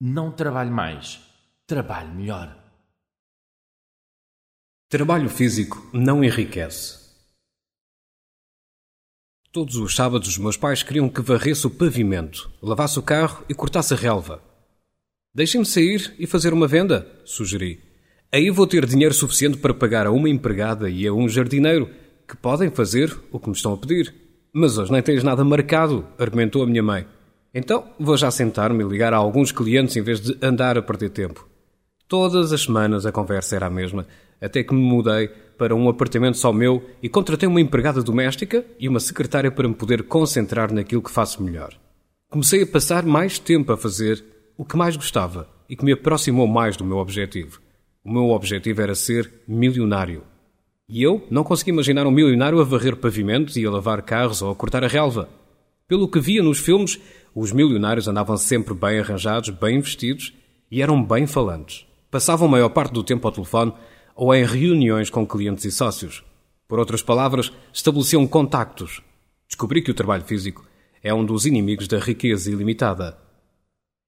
Não trabalhe mais, trabalhe melhor. Trabalho físico não enriquece. Todos os sábados os meus pais queriam que varresse o pavimento, lavasse o carro e cortasse a relva. Deixem-me sair e fazer uma venda, sugeri. Aí vou ter dinheiro suficiente para pagar a uma empregada e a um jardineiro, que podem fazer o que me estão a pedir. Mas hoje nem tens nada marcado, argumentou a minha mãe. Então vou já sentar-me e ligar a alguns clientes em vez de andar a perder tempo. Todas as semanas a conversa era a mesma, até que me mudei para um apartamento só meu e contratei uma empregada doméstica e uma secretária para me poder concentrar naquilo que faço melhor. Comecei a passar mais tempo a fazer o que mais gostava e que me aproximou mais do meu objetivo. O meu objetivo era ser milionário. E eu não conseguia imaginar um milionário a varrer pavimentos e a lavar carros ou a cortar a relva. Pelo que via nos filmes, os milionários andavam sempre bem arranjados, bem vestidos e eram bem falantes. Passavam a maior parte do tempo ao telefone ou em reuniões com clientes e sócios. Por outras palavras, estabeleciam contactos. Descobri que o trabalho físico é um dos inimigos da riqueza ilimitada.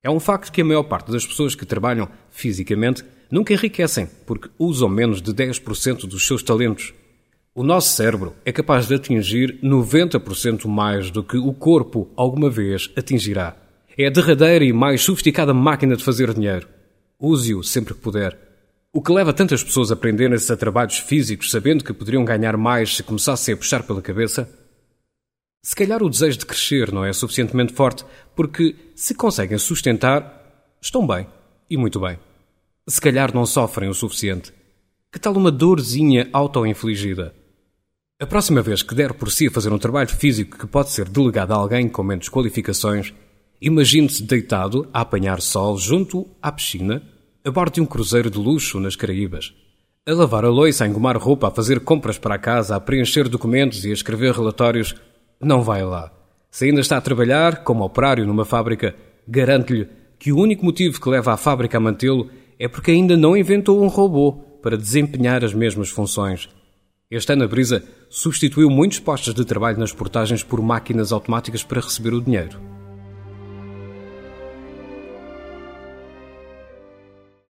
É um facto que a maior parte das pessoas que trabalham fisicamente nunca enriquecem, porque usam menos de 10% dos seus talentos. O nosso cérebro é capaz de atingir 90% mais do que o corpo alguma vez atingirá. É a derradeira e mais sofisticada máquina de fazer dinheiro. Use-o sempre que puder. O que leva tantas pessoas a aprenderem-se a trabalhos físicos sabendo que poderiam ganhar mais se começassem a puxar pela cabeça? Se calhar o desejo de crescer não é suficientemente forte, porque se conseguem sustentar, estão bem. E muito bem se calhar não sofrem o suficiente. Que tal uma dorzinha auto-infligida? A próxima vez que der por si a fazer um trabalho físico que pode ser delegado a alguém com menos qualificações, imagine-se deitado a apanhar sol junto à piscina, a bordo de um cruzeiro de luxo nas Caraíbas, a lavar a louça, a engomar roupa, a fazer compras para a casa, a preencher documentos e a escrever relatórios. Não vai lá. Se ainda está a trabalhar como operário numa fábrica, garanto-lhe que o único motivo que leva a fábrica a mantê-lo é porque ainda não inventou um robô para desempenhar as mesmas funções. Este ano a Brisa substituiu muitos postos de trabalho nas portagens por máquinas automáticas para receber o dinheiro.